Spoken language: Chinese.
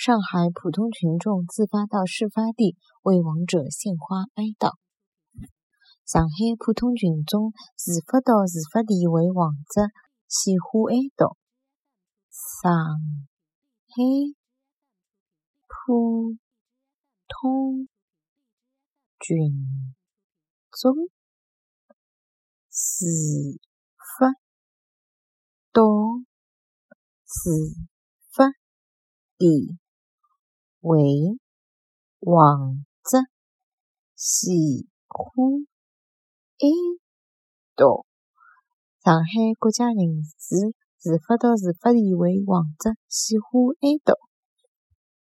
上海普通群众自发到事发地为亡者献花哀悼。上海普通群众自发到事发地为亡者献花哀悼。上海普通群众自发到事发地为王者喜欢。哀悼！上海国家人士自发到事发地为王者喜欢哀悼。